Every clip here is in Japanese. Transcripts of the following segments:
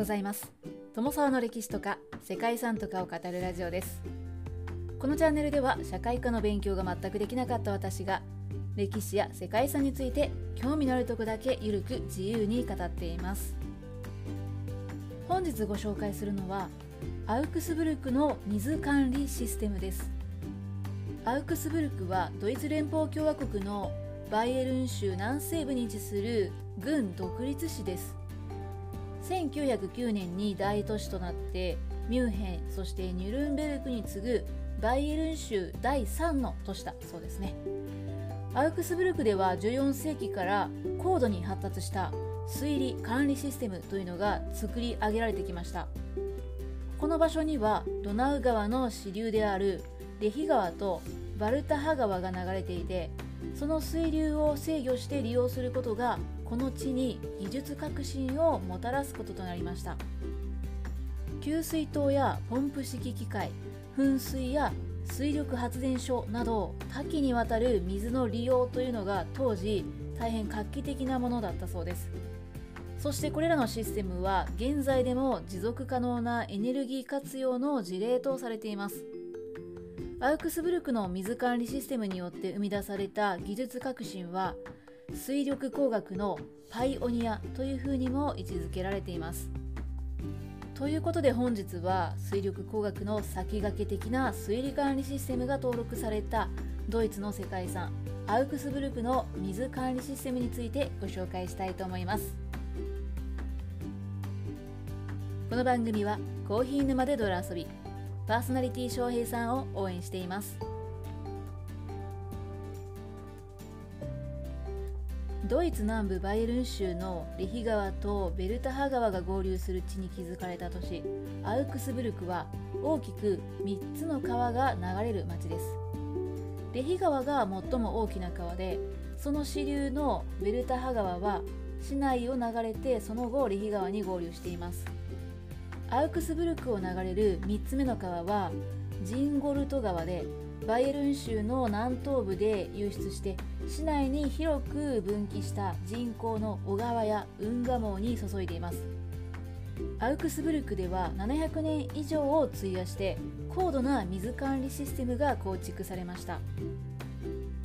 ございます。友沢の歴史とか世界遺産とかを語るラジオです。このチャンネルでは社会科の勉強が全くできなかった私が歴史や世界遺産について興味のあるとこだけゆるく自由に語っています。本日ご紹介するのはアウクスブルクの水管理システムです。アウクスブルクはドイツ連邦共和国のバイエルン州南西部に位置する軍独立市です。1909年に大都市となってミュンヘンそしてニュルンベルクに次ぐバイエルン州第3の都市だそうですね。アウクスブルクでは14世紀から高度に発達した水利管理システムというのが作り上げられてきました。この場所にはドナウ川の支流であるレヒ川とバルタハ川が流れていてその水流を制御して利用することがこの地に技術革新をもたらすこととなりました。給水塔やポンプ式機械噴水や水力発電所など多岐にわたる水の利用というのが当時大変画期的なものだったそうです。そしてこれらのシステムは現在でも持続可能なエネルギー活用の事例とされています。アウクスブルクの水管理システムによって生み出された技術革新は水力工学のパイオニアというふうにも位置づけられています。ということで本日は水力工学の先駆け的な水利管理システムが登録されたドイツの世界遺産アウクスブルクの水管理システムについてご紹介したいと思います。この番組はコーヒー沼で泥遊び。パーソナリティ翔平さんを応援しています。ドイツ南部バイエルン州のレヒ川とベルタハ川が合流する地に築かれた都市アウクスブルクは大きく3つの川が流れる町です。レヒ川が最も大きな川でその支流のベルタハ川は市内を流れてその後レヒ川に合流しています。アウクスブルクを流れる3つ目の川はジンゴルト川でバイエルン州の南東部で流出して市内に広く分岐した人工の小川や運河網に注いでいます。アウクスブルクでは700年以上を費やして高度な水管理システムが構築されました。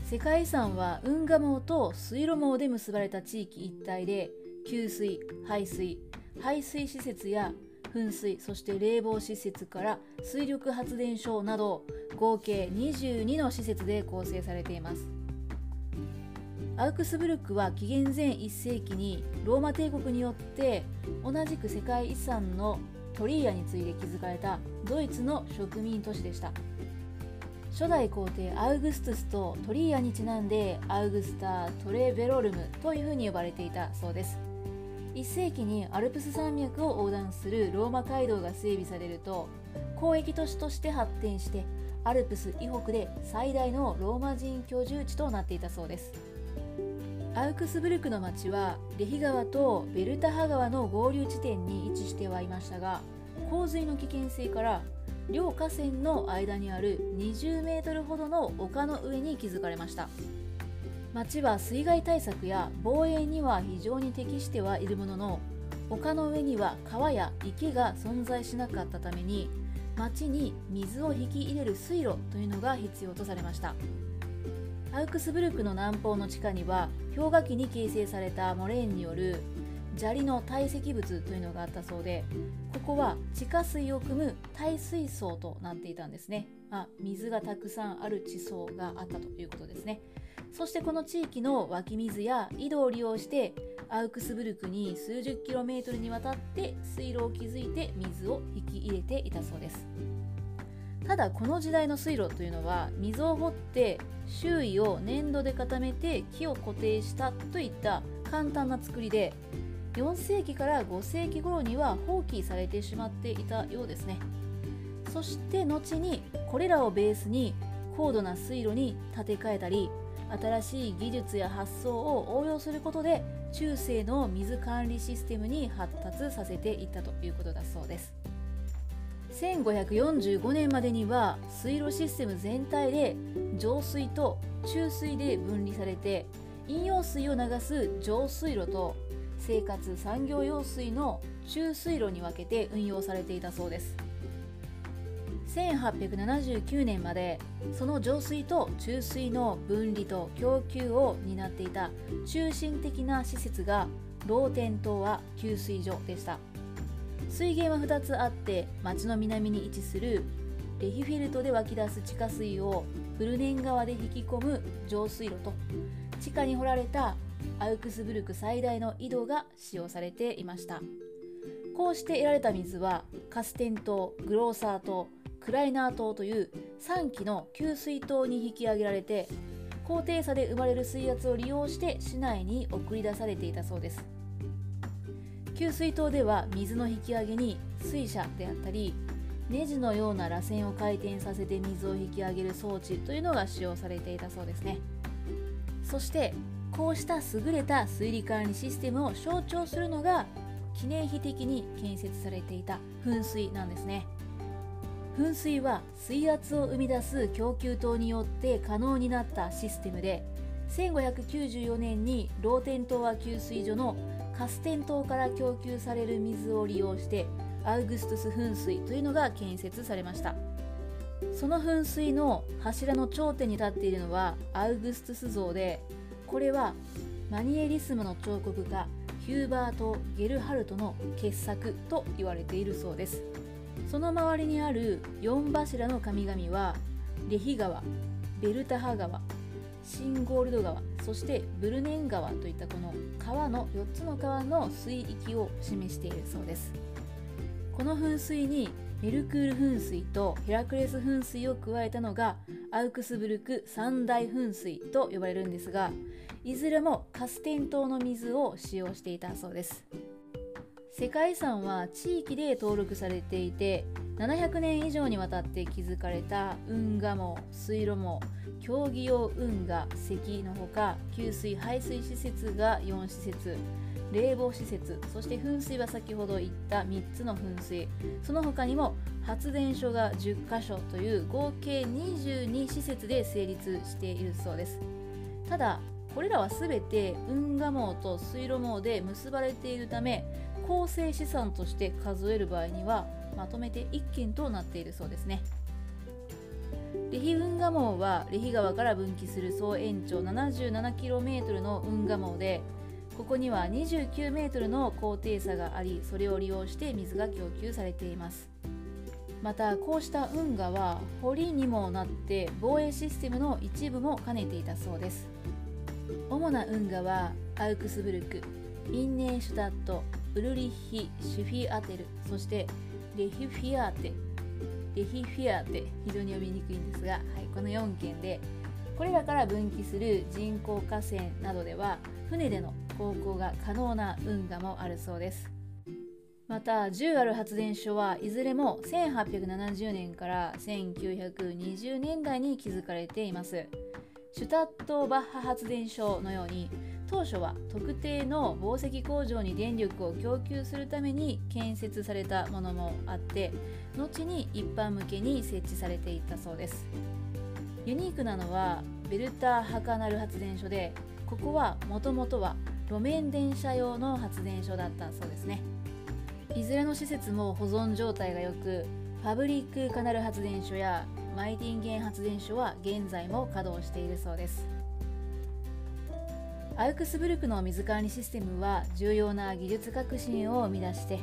世界遺産は運河網と水路網で結ばれた地域一帯で給水排水排水施設や噴水そして冷房施設から水力発電所など合計22の施設で構成されています。アウクスブルクは紀元前1世紀にローマ帝国によって同じく世界遺産のトリーアに次いで築かれたドイツの植民都市でした。初代皇帝アウグストゥスとトリーアにちなんでアウグスター・トレベロルムというふうに呼ばれていたそうです。1世紀にアルプス山脈を横断するローマ街道が整備されると交易都市として発展してアルプス以北で最大のローマ人居住地となっていたそうです。アウクスブルクの町はレヒ川とベルタハ川の合流地点に位置してはいましたが洪水の危険性から両河川の間にある20メートルほどの丘の上に築かれました。町は水害対策や防衛には非常に適してはいるものの丘の上には川や池が存在しなかったために町に水を引き入れる水路というのが必要とされました。アウクスブルクの南方の地下には氷河期に形成されたモレーンによる砂利の堆積物というのがあったそうでここは地下水を汲む耐水層となっていたんですね、あ、水がたくさんある地層があったということですね。そしてこの地域の湧き水や井戸を利用してアウクスブルクに数十キロメートルにわたって水路を築いて水を引き入れていたそうです。ただこの時代の水路というのは溝を掘って周囲を粘土で固めて木を固定したといった簡単な作りで4世紀から5世紀頃には放棄されてしまっていたようですね。そして後にこれらをベースに高度な水路に建て替えたり新しい技術や発想を応用することで中世の水管理システムに発達させていったということだそうです。1545年までには水路システム全体で浄水と中水で分離されて飲用水を流す浄水路と生活産業用水の中水路に分けて運用されていたそうです。1879年までその上水と中水の分離と供給を担っていた中心的な施設がローテン島は給水所でした。水源は2つあって町の南に位置するレヒフェルトで湧き出す地下水をフルネン川で引き込む上水路と地下に掘られたアウクスブルク最大の井戸が使用されていました。こうして得られた水はカステン島グローサー島クライナー島という3基の給水塔に引き上げられて高低差で生まれる水圧を利用して市内に送り出されていたそうです。給水塔では水の引き上げに水車であったりネジのような螺旋を回転させて水を引き上げる装置というのが使用されていたそうですね。そしてこうした優れた水利管理システムを象徴するのが記念碑的に建設されていた噴水なんですね。噴水は水圧を生み出す供給塔によって可能になったシステムで1594年にローテン島亜給水所のカステン島から供給される水を利用してアウグストゥス噴水というのが建設されました。その噴水の柱の頂点に立っているのはアウグストゥス像でこれはマニエリスムの彫刻家ヒューバート・ゲルハルトの傑作と言われているそうです。その周りにある4柱の神々はレヒ川ベルタハ川シンゴールド川そしてブルネン川といったこの川の4つの川の水域を示しているそうです。この噴水にメルクール噴水とヘラクレス噴水を加えたのがアウクスブルク三大噴水と呼ばれるんですがいずれもカステン島の水を使用していたそうです。世界遺産は地域で登録されていて700年以上にわたって築かれた運河網水路網競技用運河堰のほか給水排水施設が4施設冷房施設そして噴水は先ほど言った3つの噴水。その他にも発電所が10カ所という合計22施設で成立しているそうです。ただこれらは全て運河網と水路網で結ばれているため構成資産として数える場合にはまとめて1件となっているそうですね。レヒ運河網はレヒ川から分岐する総延長 77km の運河網でここには 29m の高低差がありそれを利用して水が供給されています。またこうした運河は堀にもなって防衛システムの一部も兼ねていたそうです。主な運河はアウクスブルクインネーシュタットウルリッヒ・シュフィアテルそしてレヒフィアーテレヒフィアーテ非常に読みにくいんですが、はい、この4県でこれらから分岐する人工河川などでは船での航行が可能な運河もあるそうです。また10ある発電所はいずれも1870年から1920年代に築かれています。シュタットバッハ発電所のように当初は特定の紡績工場に電力を供給するために建設されたものもあって後に一般向けに設置されていったそうですユニークなのはベルターハカナル発電所でここはもともとは路面電車用の発電所だったそうですね。いずれの施設も保存状態が良くパブリックカナル発電所やマイティンゲン発電所は現在も稼働しているそうです。アウクスブルクの水管理システムは重要な技術革新を生み出して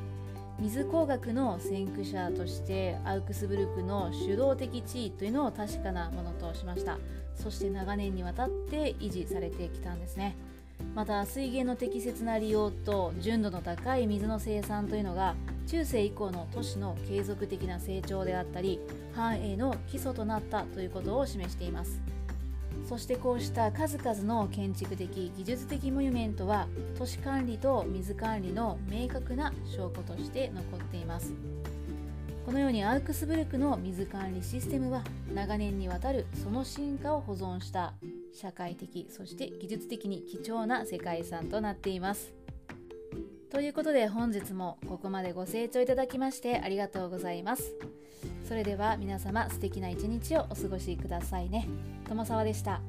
水工学の先駆者としてアウクスブルクの主導的地位というのを確かなものとしました。そして長年にわたって維持されてきたんですね。また水源の適切な利用と純度の高い水の生産というのが中世以降の都市の継続的な成長であったり繁栄の基礎となったということを示しています。そしてこうした数々の建築的技術的モニュメントは都市管理と水管理の明確な証拠として残っています。このようにアウクスブルクの水管理システムは長年にわたるその進化を保存した社会的そして技術的に貴重な世界遺産となっています。ということで本日もここまでご清聴いただきましてありがとうございます。それでは皆様素敵な一日をお過ごしくださいね。友沢でした。